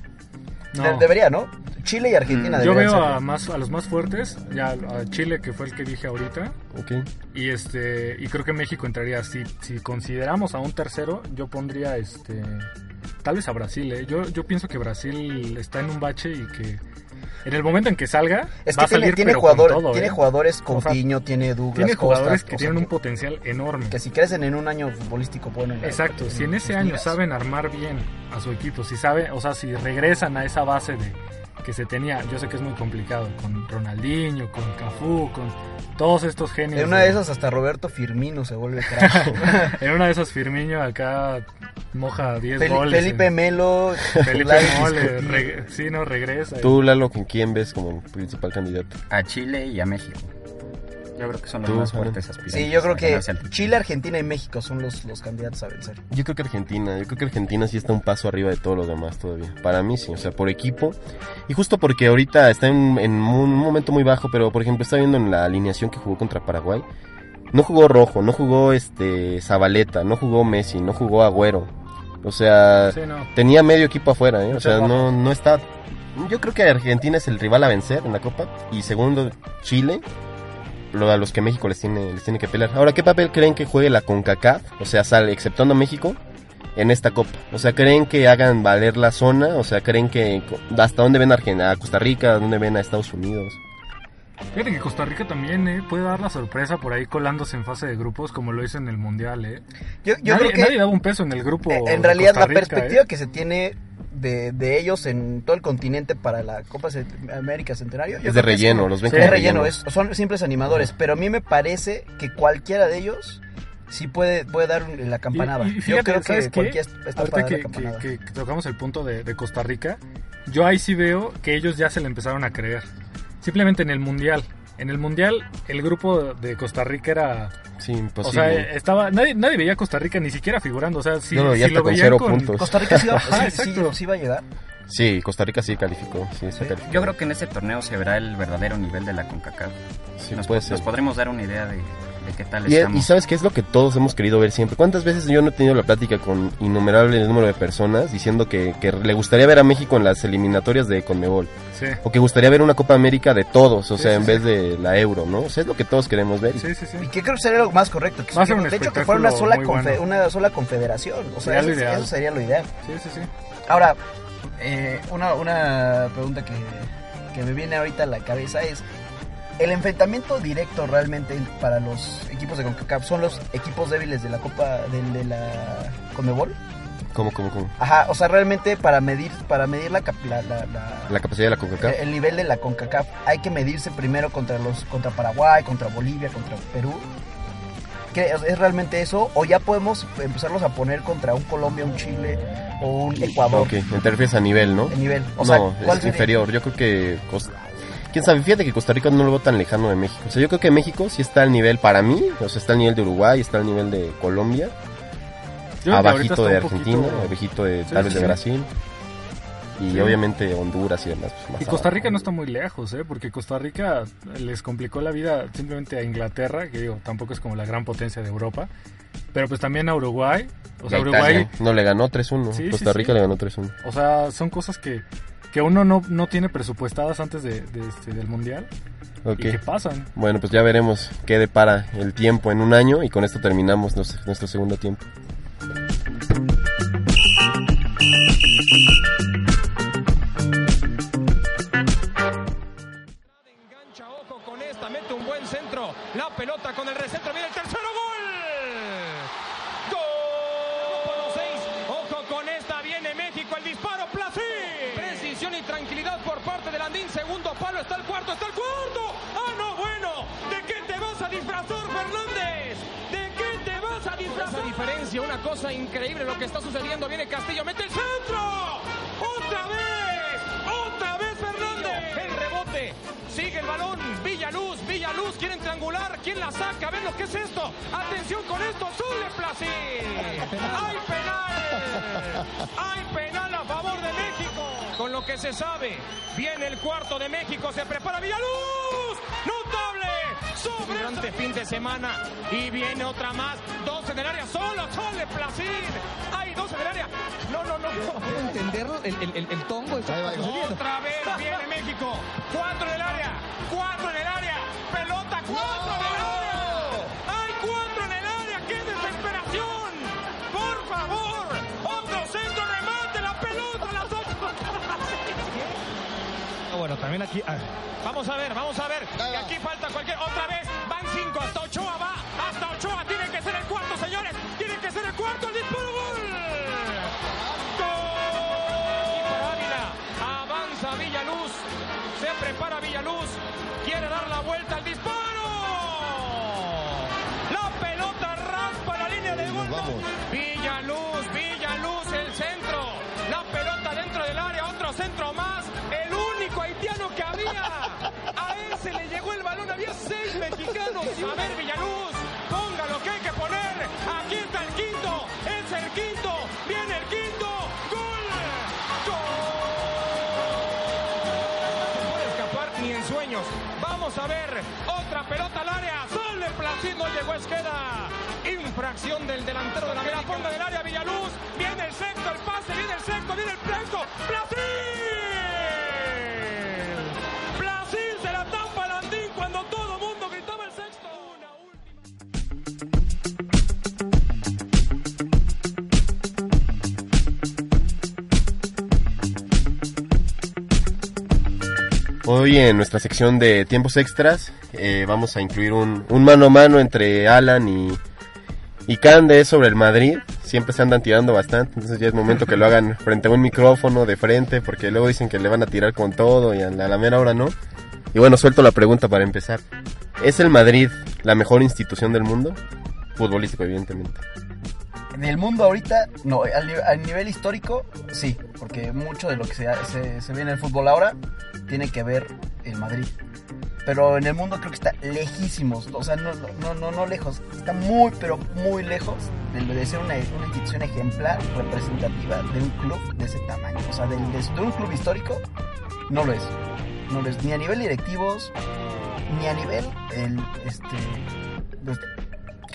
No. De- debería, ¿no? Chile y Argentina Mm, Yo veo ser. a, más, a los más fuertes, ya a Chile, que fue el que dije ahorita, Ok. y este y creo que México entraría. Si, si consideramos a un tercero, yo pondría este tal vez a Brasil. ¿eh? Yo, yo pienso que Brasil está en un bache y que en el momento en que salga Es va que a salir tiene, tiene, con jugador- todo, tiene ¿eh? jugadores, O sea, Coutinho, tiene Douglas Tiene jugadores que sea, tienen un potencial enorme. que si crecen en un año futbolístico bueno. la- Exacto, si en ese año saben armar bien a su equipo, si sabe, o sea, si regresan a esa base de que se tenía, yo sé que es muy complicado con Ronaldinho, con Cafú, con todos estos genios. En una de esas hasta Roberto Firmino se vuelve crack. en una de esas Firmino acá moja 10 Fel- goles. Felipe en- Melo, Felipe reg- sí, no regresa. Tú, Lalo, ¿con quién ves como principal candidato? A Chile y a México. Yo creo que son los más fuertes aspirantes. Sí, yo creo que. Chile, Argentina y México son los, los candidatos a vencer. Yo creo que Argentina, yo creo que Argentina sí está un paso arriba de todos los demás todavía. Para mí sí, o sea, por equipo. Y justo porque ahorita está en, en un momento muy bajo, pero por ejemplo está viendo en la alineación que jugó contra Paraguay. No jugó Rojo, no jugó este Zabaleta, no jugó Messi, no jugó Agüero. O sea, Sí, no. tenía medio equipo afuera, ¿eh? O sea, no, no está... Yo creo que Argentina es el rival a vencer en la Copa. Y segundo, Chile, lo- a los que México les tiene, les tiene que pelear. Ahora, ¿qué papel creen que juegue la CONCACAF? O sea, sale, exceptuando México, en esta Copa. O sea, ¿creen que hagan valer la zona? O sea, ¿creen que... ¿Hasta dónde ven a, Argen- a Costa Rica? ¿A dónde ven a Estados Unidos? Fíjate que Costa Rica también eh, puede dar la sorpresa por ahí colándose en fase de grupos como lo hizo en el Mundial. Eh. Yo, yo nadie, creo que nadie daba un peso en el grupo. eh, en de realidad la perspectiva eh. que se tiene de, de ellos en todo el continente para la Copa América Centenario yo Es de relleno, los ven es como relleno, relleno. es- son simples animadores, pero a mí me parece que cualquiera de ellos sí puede, puede dar la campanada. Y- y yo creo ¿sabes que cualquiera está Ahorita que, la campanada. que- que tocamos el punto de, de Costa Rica, yo ahí sí veo que ellos ya se le empezaron a creer. Simplemente en el Mundial. En el Mundial, el grupo de Costa Rica era. Sí, O imposible. sea, eh, estaba. Nadie, nadie veía a Costa Rica ni siquiera figurando. O sea, si, No, no, ya si está lo con veían cero con- puntos. Costa Rica sí, va- Ajá, sí- sí- va a llegar. Sí, Costa Rica sí calificó. Sí, sí Sí. calificó. Yo creo que en este torneo se verá el verdadero nivel de la CONCACAF. Sí, nos, puede nos ser. podremos dar una idea de, de qué tal Y, estamos. y sabes qué es lo que todos hemos querido ver siempre. ¿Cuántas veces yo no he tenido la plática con innumerable número de personas diciendo que, que le gustaría ver a México en las eliminatorias de Conmebol? Sí, O que gustaría ver una Copa América de todos, o Sí, sea, sí, en sí. vez de la Euro, ¿no? O sea, es lo que todos queremos ver. sí, sí. sí. Y que creo que sería lo más correcto. Que, un de hecho, que fuera una sola, bueno. una sola confederación. O sea, eso sería lo ideal. Sí, sí, sí. Ahora, eh, una, una pregunta que, que me viene ahorita a la cabeza es, ¿el enfrentamiento directo realmente para los equipos de CONCACAF son los equipos débiles de la Copa de, de la Conmebol? ¿Cómo, cómo, cómo? Ajá, o sea, realmente para medir para medir la, la, la- la- capacidad de la CONCACAF. el nivel de la CONCACAF hay que medirse primero contra los contra Paraguay, contra Bolivia, contra Perú. ¿Qué, ¿Es realmente eso? ¿O ya podemos empezarlos a poner contra un Colombia, un Chile o un Ecuador? Ok, te refieres a nivel, ¿no? El nivel. O sea, no, ¿cuál es sería? inferior. Yo creo que... Quién sabe, fíjate que Costa Rica no lo veo tan lejano de México. O sea, yo creo que México sí está al nivel para mí, o sea, está al nivel de Uruguay, está al nivel de Colombia, abajito de Argentina, poquito- abajito de Sí, tal sí, vez de. Brasil. Y Sí. obviamente Honduras y demás. pues, más Y Costa abajo. Rica no está muy lejos, ¿eh? Porque Costa Rica les complicó la vida simplemente a Inglaterra, que digo, tampoco es como la gran potencia de Europa. Pero pues también a Uruguay. O sea, Uruguay. No, le ganó 3-1. Sí, sí, Costa Rica le ganó 3-1. o sea, son cosas que, que uno no, no tiene presupuestadas antes de, de este, del Mundial Ok. y que pasan. Bueno, pues ya veremos qué depara el tiempo en un año y con esto terminamos nos- nuestro segundo tiempo. Engancha, ojo con esta, mete un buen centro. La pelota con el recentro, viene el tercero. Gol. Por los seis. Ojo con esta, viene México, el disparo, Placín. Precisión y tranquilidad por parte del Andín. Segundo palo, está el cuarto, está el cuarto. Ah, no, bueno. ¿De qué te vas a disfrazar, Fernández? ¿De qué te vas a disfrazar? Esa diferencia, una cosa increíble lo que está sucediendo. Viene Castillo, mete el centro. Otra vez, otra vez Fernández. El rebote, sigue el balón. Villaluz, Villaluz, quieren triangular. ¿Quién la saca? A ver lo que es esto. Atención con esto, Zule Placín. Hay penal. Hay penal a favor de México. Con lo que se sabe, viene el cuarto de México, se prepara Villaluz. Notable. Sobre durante fin de semana. Y viene otra más. Dos en el área solo. Zule Placín. Hay dos en el área. No, no, no. no. entenderlo, el, el, el, el tongo está. Otra vez viene México. Cuatro en el área. Cuatro en el área. Pelota, cuatro en el área. Bueno, también aquí. ah, Vamos a ver, vamos a ver. Y aquí falta cualquier. Otra vez. Van cinco. Hasta Ochoa va. Hasta Ochoa. Tiene que ser el cuarto, señores. Tiene que ser el cuarto. El disparo. Gol. Gol. Ávila. Avanza Villaluz. Se prepara Villaluz. Quiere dar la vuelta al disparo. A ver. Otra pelota al área. Sale Placid, no llegó Esqueda. Infracción del delantero de la, la ponga del área Villaluz. Viene el sexto, el pase, viene el sexto, viene el fresco. Placid. Hoy en nuestra sección de tiempos extras eh, vamos a incluir un, un mano a mano entre Alan y, y Cande sobre el Madrid. Siempre se andan tirando bastante, entonces ya es momento que lo hagan frente a un micrófono de frente porque luego dicen que le van a tirar con todo y a la, a la mera hora no. Y bueno, suelto la pregunta para empezar. ¿Es el Madrid la mejor institución del mundo? Futbolístico, evidentemente. En el mundo ahorita, no, al nivel histórico, sí, porque mucho de lo que se, se, se ve en el fútbol ahora tiene que ver el Madrid. Pero en el mundo creo que está lejísimos, o sea, no, no, no, no, lejos, está muy, pero muy lejos de, de ser una, una institución ejemplar, representativa de un club de ese tamaño. O sea, del- de, un club histórico, no lo es. No lo es, ni a nivel directivos, ni a nivel, el, este, los-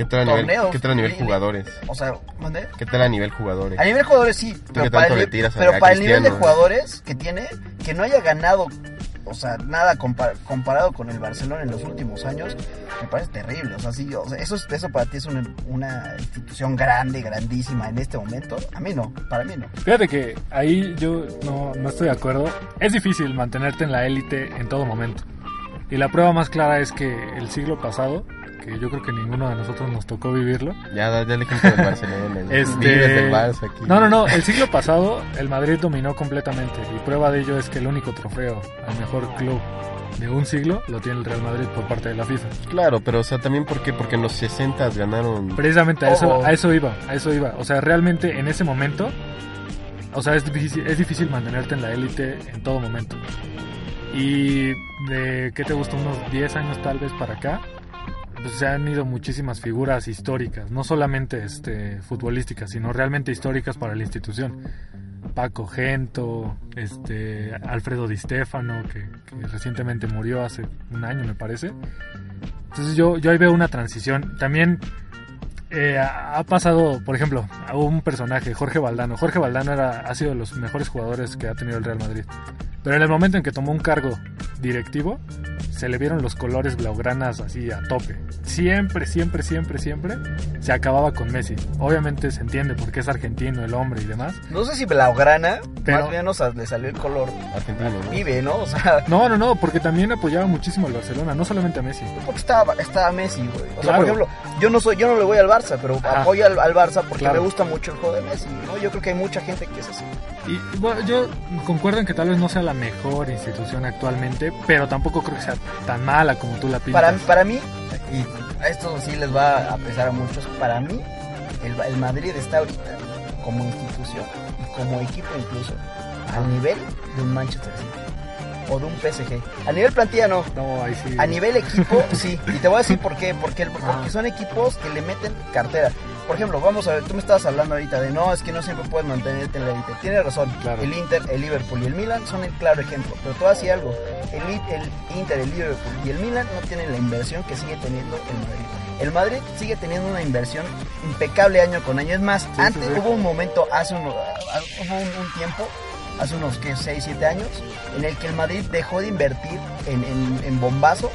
¿Qué tal a nivel, Torneos, ¿qué tal a nivel jugadores? o sea, ¿mandé? ¿Qué tal a nivel jugadores? A nivel jugadores sí, pero, tanto para el, le ni- tiras a- pero a para el nivel de jugadores que tiene, que no haya ganado, o sea, nada compa- comparado con el Barcelona en los últimos años, me parece terrible. O sea, sí, o sea, eso, es- eso para ti es una, una institución grande, grandísima en este momento. A mí no, para mí no. Fíjate que ahí yo no, no estoy de acuerdo. Es difícil mantenerte en la élite en todo momento. Y la prueba más clara es que el siglo pasado, que yo creo que ninguno de nosotros nos tocó vivirlo. Ya, ya el ejemplo del Barcelona. Este... Barça aquí. No, no, no. El siglo pasado el Madrid dominó completamente. Y prueba de ello es que el único trofeo al mejor club de un siglo lo tiene el Real Madrid por parte de la FIFA. Claro, pero o sea, también ¿por qué? Porque en los 60 ganaron... Precisamente a eso, Oh. a eso iba, a eso iba. O sea, realmente en ese momento, o sea, es difícil, es difícil mantenerte en la élite en todo momento. Y de, ¿qué te gusta? Unos 10 años tal vez para acá, pues se han ido muchísimas figuras históricas, no solamente este, futbolísticas, sino realmente históricas para la institución. Paco Gento, este, Alfredo Di Stefano, que, que recientemente murió hace un año me parece. Entonces yo, yo ahí veo una transición. También eh, ha pasado, por ejemplo, a un personaje, Jorge Valdano. Jorge Valdano era, ha sido de los mejores jugadores que ha tenido el Real Madrid. Pero en el momento en que tomó un cargo directivo, se le vieron los colores blaugranas así a tope. Siempre, siempre, siempre, siempre se acababa con Messi. Obviamente se entiende porque es argentino el hombre y demás. No sé si Blaugrana, Pero- más bien o sea, le salió el color Argentino, ¿no? pibe, ¿no? O sea, No, no, no, porque también apoyaba muchísimo al Barcelona, no solamente a Messi. porque estaba, estaba Messi, güey. O sea, Claro. por ejemplo, yo no soy, yo no le voy al Barça, pero Ajá. apoyo al, al Barça porque Claro. me gusta mucho el juego de Messi, ¿no? Yo creo que hay mucha gente que es así. Y bueno, yo concuerdo en que tal vez no sea la mejor institución actualmente, pero tampoco creo que sea tan mala como tú la pintas. Para, para mí, y a esto sí les va a pesar a muchos, para mí, el, el Madrid está ahorita como institución y como equipo incluso al nivel de un Manchester City o de un PSG. A nivel plantilla no. No, ahí sí. A nivel equipo, sí. Y te voy a decir por qué. Porque, porque son equipos que le meten cartera. Por ejemplo, vamos a ver, tú me estabas hablando ahorita de no, es que no siempre puedes mantenerte en la élite. Tienes razón. Claro. El Inter, el Liverpool y el Milan son el claro ejemplo. Pero te voy a decir algo. El, Inter, el Liverpool y el Milan no tienen la inversión que sigue teniendo el Madrid. El Madrid sigue teniendo una inversión impecable año con año. Es más, antes sí. hubo un momento, hace uno- hubo un, un tiempo, hace unos que 6, 7 años, en el que el Madrid dejó de invertir en, en, en bombazos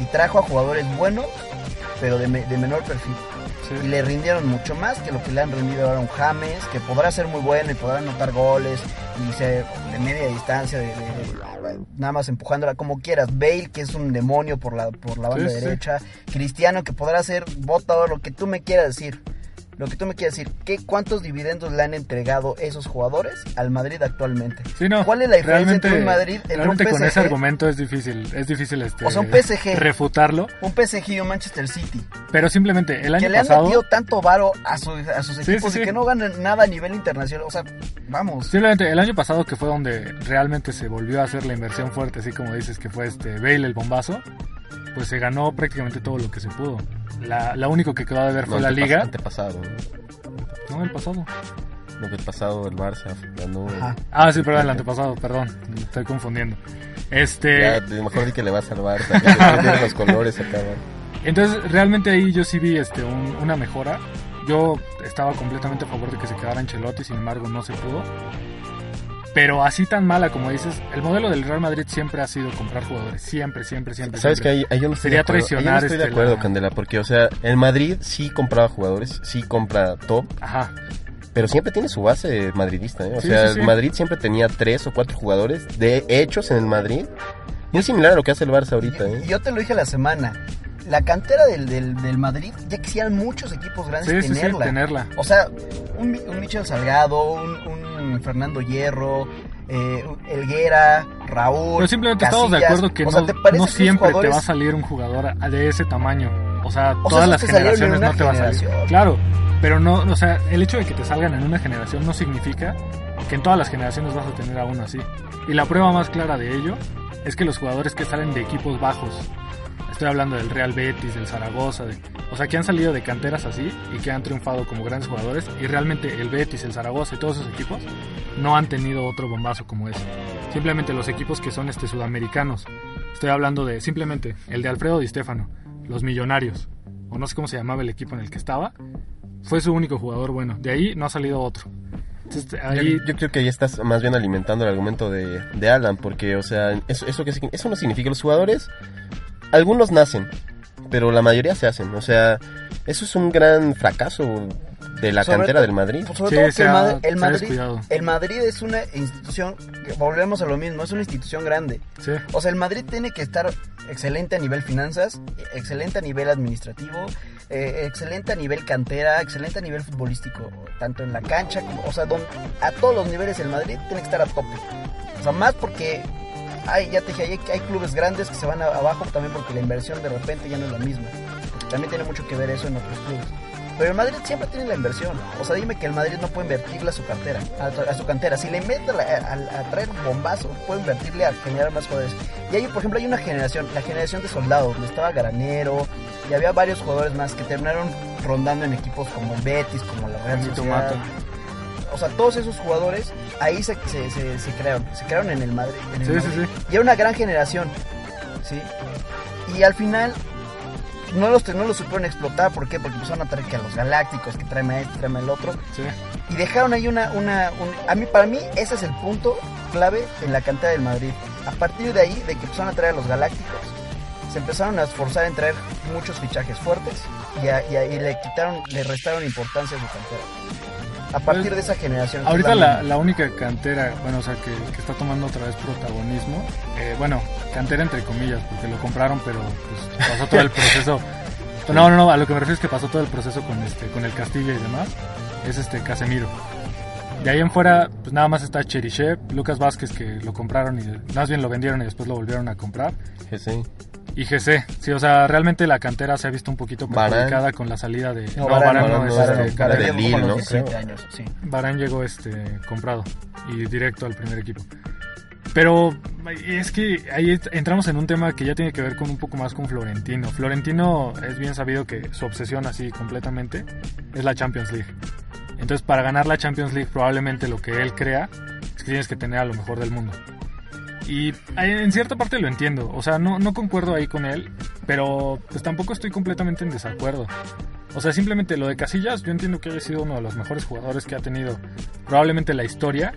y trajo a jugadores buenos, pero de, me- de menor perfil. Sí. Y le rindieron mucho más que lo que le han rendido ahora a un James, que podrá ser muy bueno y podrá anotar goles y ser de media distancia, de, de- nada más empujándola como quieras. Bale, que es un demonio por la, por la banda Sí, sí. derecha. Cristiano, que podrá ser botador, lo que tú me quieras decir. Lo que tú me quieras decir, ¿qué, ¿cuántos dividendos le han entregado esos jugadores al Madrid actualmente? Sí, no, ¿Cuál es la diferencia entre un Madrid, entre un realmente con ese argumento es difícil, es difícil este, O sea, un PSG. refutarlo, Un PSG y un Manchester City. pero simplemente el año que le han pasado, metido tanto varo a, su- a sus Sí, equipos sí, y que no ganan nada a nivel internacional. O sea, vamos. simplemente el año pasado que fue donde realmente se volvió a hacer la inversión fuerte, así como dices que fue este Bale el bombazo, pues se ganó prácticamente todo lo que se pudo. La, la único que quedó de ver No, fue la liga, Antepasado, ¿no? no el pasado. Lo que pasado el Barça ganó. Ajá. Ah, sí, perdón, el antepasado, perdón, me estoy confundiendo. Este, Ya, de- mejor di que le vas al Barça. que le tienes los colores acá. ¿no? Entonces, realmente ahí yo sí vi este, un- una mejora. Yo estaba completamente a favor de que se quedara Ancelotti, sin embargo no se pudo. Pero así tan mala como dices, el modelo del Real Madrid siempre ha sido comprar jugadores. Siempre, siempre, siempre. ¿Sabes que ahí, ahí yo no estoy Sería de acuerdo. Ahí yo no traicionar, estoy de este, acuerdo, la- Candela, porque, o sea, el Madrid sí compraba jugadores, sí compra top, Ajá. pero siempre tiene su base madridista, ¿eh? O Sí, sea, sí, sí. el Madrid siempre tenía tres o cuatro jugadores de hechos en el Madrid, muy similar a lo que hace el Barça ahorita, ¿eh? Yo te lo dije la semana. La cantera del, del, del Madrid, ya quisieran muchos equipos grandes Sí, sí, sí, tenerla. tenerla. O sea, un, un Michel Salgado, un, un Fernando Hierro, eh, Elguera, Raúl. Pero simplemente estamos de acuerdo que O sea, no, ¿te parece no que siempre te va a salir un jugador de ese tamaño. O sea, O todas las generaciones no te va a salir. Claro, pero no, o sea, el hecho de que te salgan en una generación no significa que en todas las generaciones vas a tener a uno así. Y la prueba más clara de ello es que los jugadores que salen de equipos bajos, estoy hablando del Real Betis, del Zaragoza, de, o sea, que han salido de canteras así y que han triunfado como grandes jugadores, y realmente el Betis, el Zaragoza y todos esos equipos no han tenido otro bombazo como ese. Simplemente los equipos que son este sudamericanos. Estoy hablando de simplemente el de Alfredo Di Stefano, los Millonarios, o no sé cómo se llamaba el equipo en el que estaba, fue su único jugador bueno. De ahí no ha salido otro. Entonces, Yo, ahí yo creo que ahí estás más bien alimentando el argumento de, de Alan, porque, o sea, eso, eso, que, eso no significa los jugadores, algunos nacen, pero la mayoría se hacen, o sea, eso es un gran fracaso de la Sobre cantera del Madrid. Sobre Sí, todo que el, ha- Madrid, el, se ha Madrid, descuidado. el Madrid es una institución, que volvemos a lo mismo, es una institución grande. sí. O sea, el Madrid tiene que estar excelente a nivel finanzas, excelente a nivel administrativo, eh, excelente a nivel cantera, excelente a nivel futbolístico, tanto en la cancha como, o sea, don- a todos los niveles el Madrid tiene que estar a tope. O sea, más porque hay, ya te dije, hay, hay clubes grandes que se van a- abajo también porque la inversión de repente ya no es la misma. También tiene mucho que ver eso en otros clubes. Pero el Madrid siempre tiene la inversión. O sea, dime que el Madrid no puede invertirle a su cantera. A, a su cantera. Si le mete a, a- a traer un bombazo, puede invertirle a generar más jugadores. Y ahí, por ejemplo, hay una generación, la generación de soldados, donde estaba Garanero, y había varios jugadores más que terminaron rondando en equipos como el Betis, como la Real Sociedad. O sea, todos esos jugadores ahí se, se, se, se crearon. Se crearon en el Madrid. en el Sí, sí, Madrid. sí. Y era una gran generación. ¿sí? Y al final no los, no los supieron explotar. ¿Por qué? Porque empezaron a traer que a los galácticos, que tráeme a este, tráeme al otro. sí. Y dejaron ahí una... una un- a mí, para mí, ese es el punto clave en la cantera del Madrid. A partir de ahí, de que empezaron a traer a los galácticos, se empezaron a esforzar en traer muchos fichajes fuertes y, a- y a- y le quitaron, le restaron importancia a su cantera. A partir Pues, de esa generación. Ahorita la, la única cantera, bueno, o sea, que, que está tomando otra vez protagonismo, eh, bueno, cantera entre comillas, porque lo compraron, pero pues pasó todo el proceso. No, no, no, a lo que me refiero es que pasó todo el proceso con este, con el Castilla y demás, es este Casemiro. De ahí en fuera, pues nada más está Cherichev, Lucas Vázquez que lo compraron y más bien lo vendieron y después lo volvieron a comprar. Que sí. Y GC, sí, o sea, realmente la cantera se ha visto un poquito perjudicada con la salida de... No, Varane, no, es no, este, de llegó Lille, con los ¿no? 17 Creo. años, sí. Barán llegó este comprado y directo al primer equipo. Pero es que ahí entramos en un tema que ya tiene que ver con un poco más con Florentino. Florentino es bien sabido que su obsesión así completamente es la Champions League. Entonces para ganar la Champions League probablemente lo que él crea es que tienes que tener a lo mejor del mundo. Y en cierta parte lo entiendo, o sea, no, no concuerdo ahí con él, pero pues tampoco estoy completamente en desacuerdo. O sea, simplemente lo de Casillas, yo entiendo que haya sido uno de los mejores jugadores que ha tenido probablemente la historia,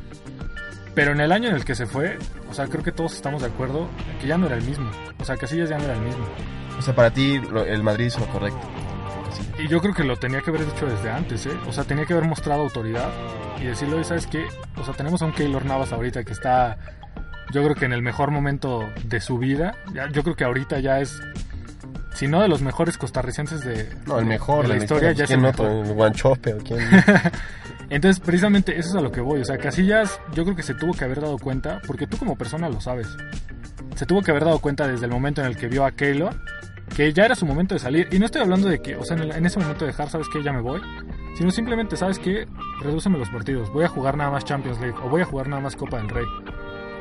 pero en el año en el que se fue, o sea, creo que todos estamos de acuerdo en que ya no era el mismo. O sea, Casillas ya no era el mismo. O sea, para ti el Madrid es lo correcto. Y yo creo que lo tenía que haber hecho desde antes, ¿eh? O sea, tenía que haber mostrado autoridad y decirlo, "Oye, ¿sabes qué? O sea, tenemos a un Keylor Navas ahorita que está, yo creo que en el mejor momento de su vida. Ya- yo creo que ahorita ya es, si no de los mejores costarricenses de, No, el mejor de la historia, ya es el ¿Quién mejor. Guanchope o quién? Entonces, precisamente eso es a lo que voy. O sea, Casillas yo creo que se tuvo que haber dado cuenta, porque tú como persona lo sabes. Se tuvo que haber dado cuenta desde el momento en el que vio a Keylor que ya era su momento de salir. Y no estoy hablando de que, o sea, en, el- en ese momento de dejar, ¿sabes qué? Ya me voy. Sino simplemente, ¿sabes qué? Redúceme los partidos. Voy a jugar nada más Champions League o voy a jugar nada más Copa del Rey.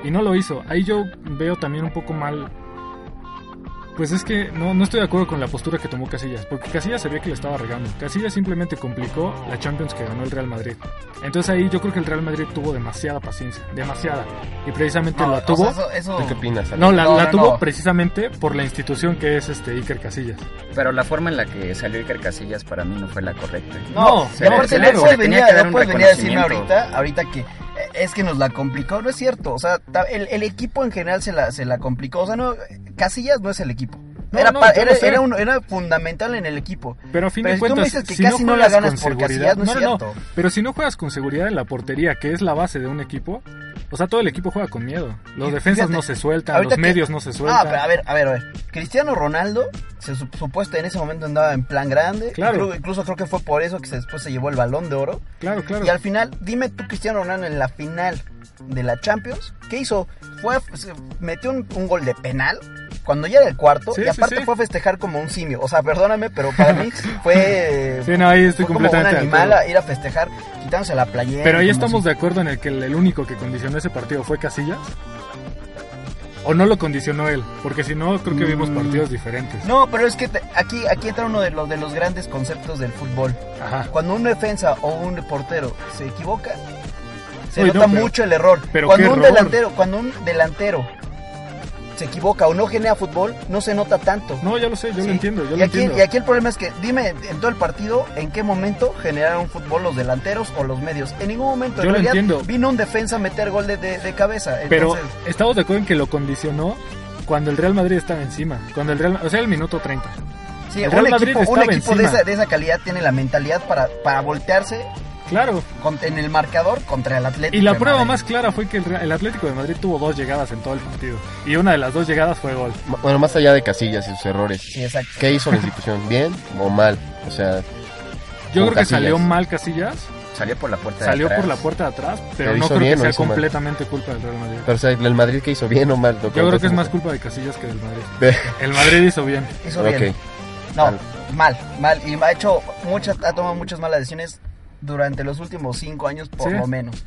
Y no lo hizo. Ahí yo veo también un poco mal Pues es que no, no estoy de acuerdo con la postura que tomó Casillas, porque Casillas sabía que le estaba regando. Casillas simplemente complicó la Champions que ganó el Real Madrid. Entonces ahí yo creo que el Real Madrid tuvo demasiada paciencia, demasiada. Y precisamente No, la o tuvo... sea, eso- eso- ¿Tú qué opinas? No, la, No, la no, tuvo no. precisamente por la institución que es este Iker Casillas. Pero la forma en la que salió Iker Casillas para mí no fue la correcta. No, No, se se que dar no un puedes venir a decirme ahorita, ahorita que es que nos la complicó, no es cierto, o sea, el, el equipo en general se la, se la complicó, o sea, no, Casillas no es el equipo. No, era, no, pa- era, era, un- era fundamental en el equipo. Pero a fin Pero de si tú me cuentas, dices que si casi no la juegas ganas con por seguridad, Casillas, no es no, no, cierto. pero si no juegas con seguridad en la portería, que es la base de un equipo, o sea, todo el equipo juega con miedo. Los Y defensas fíjate, no se sueltan, los que- medios no se Ah, sueltan. pero a ver, a ver, a ver. Cristiano Ronaldo, se sup- supuesto en ese momento andaba en plan grande. Claro. Inclu- Incluso creo que fue por eso que se- después se llevó el balón de oro. Claro, claro. Y al final, dime tú, Cristiano Ronaldo, en la final de la Champions, ¿qué hizo? Fue, metió un, un gol de penal cuando ya era el cuarto Sí, y sí, aparte sí. fue a festejar como un simio. O sea, perdóname, pero para mí fue, Sí, no, ahí estoy fue como un animal a ir a festejar quitándose la playera. Pero ahí estamos si- de acuerdo en el que el, el único que condicionó ese partido fue Casillas. ¿O no lo condicionó él? Porque si no, creo que vimos Mm. partidos diferentes. No, pero es que te- aquí, aquí entra uno de los, de los grandes conceptos del fútbol. Ajá. Cuando un defensa o un portero se equivoca, se nota no, pero- mucho el error. pero cuando un error. delantero, cuando un delantero se equivoca o no genera fútbol, no se nota tanto. No, ya lo sé, yo Sí. lo entiendo, yo y lo aquí, entiendo. y aquí el problema es que, dime, en todo el partido, ¿en qué momento generaron fútbol los delanteros o los medios? En ningún momento. En Yo lo realidad, entiendo. vino un defensa a meter gol de, de- de cabeza. Pero Entonces, estamos de acuerdo en que lo condicionó cuando el Real Madrid estaba encima. Cuando el Real, o sea, el minuto 30. sí, el un Real Madrid equipo, un equipo de esa, de esa calidad tiene la mentalidad para, para voltearse Claro. con- en el marcador contra el Atlético. Y la de prueba Madrid. más clara fue que el, Real- el Atlético de Madrid tuvo dos llegadas en todo el partido. Y una de las dos llegadas fue gol. Bueno, más allá de Casillas y sus errores, Sí, exacto. ¿qué hizo la institución? ¿Bien o mal? O sea, Yo creo que salió mal Casillas. Salió por la puerta Salió de atrás. por la puerta de atrás, pero Pero no creo bien que sea mal. completamente culpa del Real Madrid. pero o sea, ¿el Madrid que hizo bien o mal? Yo creo que es más culpa de Casillas que del Madrid. De- El Madrid hizo bien. Hizo bien. No, Mal. mal, mal. Y ha hecho muchas, ha tomado muchas malas decisiones durante los últimos cinco años, por Sí. lo menos.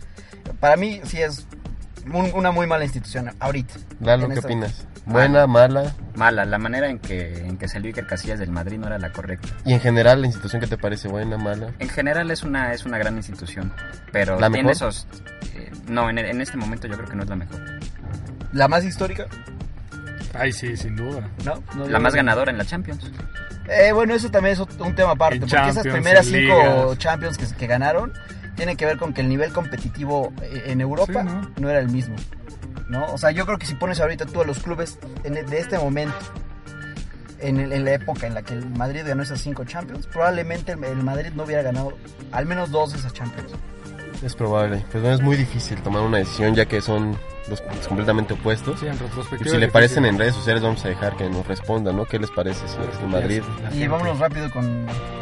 Para mí sí es un- una muy mala institución ahorita. Lalo, ¿qué opinas? ¿Buena, mala? Mala, la manera en que, en que salió Iker Casillas del Madrid no era la correcta. Y en general, ¿la institución qué te parece? ¿Buena, mala? En general es una, es una gran institución, pero ¿La tiene mejor? esos... eh, no, en, en este momento yo creo que no es la mejor. La más histórica, Ay, sí, sin duda. ¿no? No, La más ganadora en la Champions. Eh, bueno, eso también es un tema aparte, porque esas Champions, primeras cinco. Champions que, que ganaron tienen que ver con que el nivel competitivo eh, en Europa Sí, ¿no? ¿no? era el mismo. ¿no? O sea, yo creo que si pones ahorita tú a los clubes en- de este momento, en, el- en la época en la que el Madrid ganó esas cinco Champions, probablemente el, el Madrid no hubiera ganado al menos dos de esas Champions. Es probable. Bueno, es muy difícil tomar una decisión ya que son dos puntos completamente opuestos. Sí, en Y retrospectiva. si le parecen difícil. en redes sociales, vamos a dejar que nos respondan, ¿no? ¿Qué les parece si es Madrid? Y vámonos rápido con,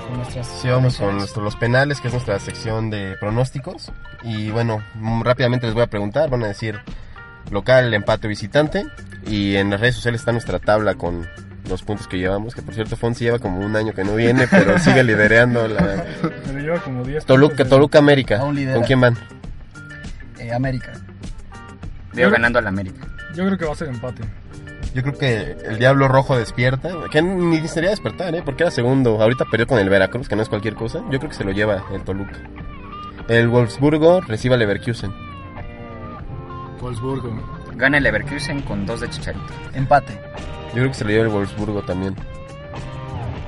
con nuestras... Sí, vamos con nuestro- los penales, que es nuestra sección de pronósticos. Y bueno, mm, rápidamente les voy a preguntar, van a decir local, empate o visitante. Y en las redes sociales está nuestra tabla con los puntos que llevamos, que por cierto Fonsi lleva como un año que no viene, pero sigue liderando la Pero lleva como 10 Toluca, Toluca América. ¿Con quién van? Eh, América. Veo Yo- ganando al América. Yo creo que va a ser empate. Yo creo que el Diablo Rojo despierta, que ni necesitaría despertar, ¿eh? Porque era segundo. Ahorita perdió con el Veracruz, que no es cualquier cosa. Yo creo que se lo lleva el Toluca. El Wolfsburgo recibe al Leverkusen. Wolfsburgo. Gana el Leverkusen con dos de Chicharito. Empate. Yo creo que se lo lleva el Wolfsburgo también.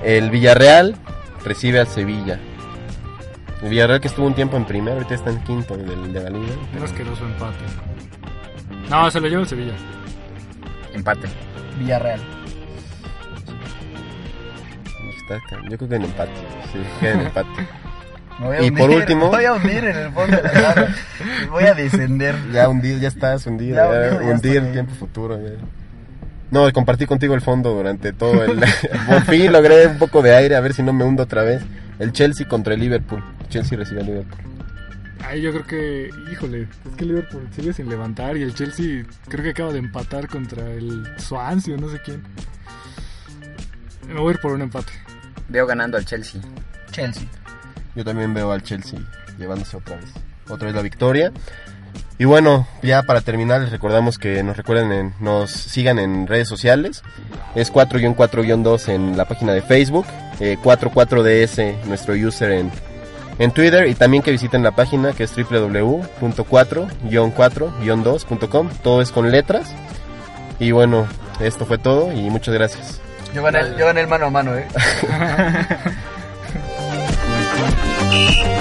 El Villarreal recibe al Sevilla. El Villarreal que estuvo un tiempo en primero, ahorita está en quinto del- de la liga. Un asqueroso empate. No, se lo lleva el Sevilla. Empate. Villarreal. Está acá. Yo creo que en empate. Sí, queda en empate. Me voy a Y por último- Voy a hundir en el fondo de la Voy a descender. Ya hundido, ya estás hundido. Ya Ya, hundido, ya hundir el tiempo futuro. ya. No, compartí contigo el fondo durante todo el... Por fin logré un poco de aire, a ver si no me hundo otra vez. El Chelsea contra el Liverpool. Chelsea recibe al Liverpool. Ahí yo creo que, híjole, es que el Liverpool sigue sin levantar y el Chelsea creo que acaba de empatar contra el Swansea o no sé quién. Me voy a ir por un empate. Veo ganando al Chelsea. Chelsea. Yo también veo al Chelsea llevándose otra vez. Otra vez la victoria. Y bueno, ya para terminar les recordamos que nos recuerden en- nos sigan en redes sociales. Es 4-4-2 en la página de Facebook, eh, 44DS nuestro user en, en Twitter y también que visiten la página que es www.4-4-2.com. Todo es con letras. Y bueno, esto fue todo y muchas gracias. Yo gané, yo gané el mano a mano, ¿eh?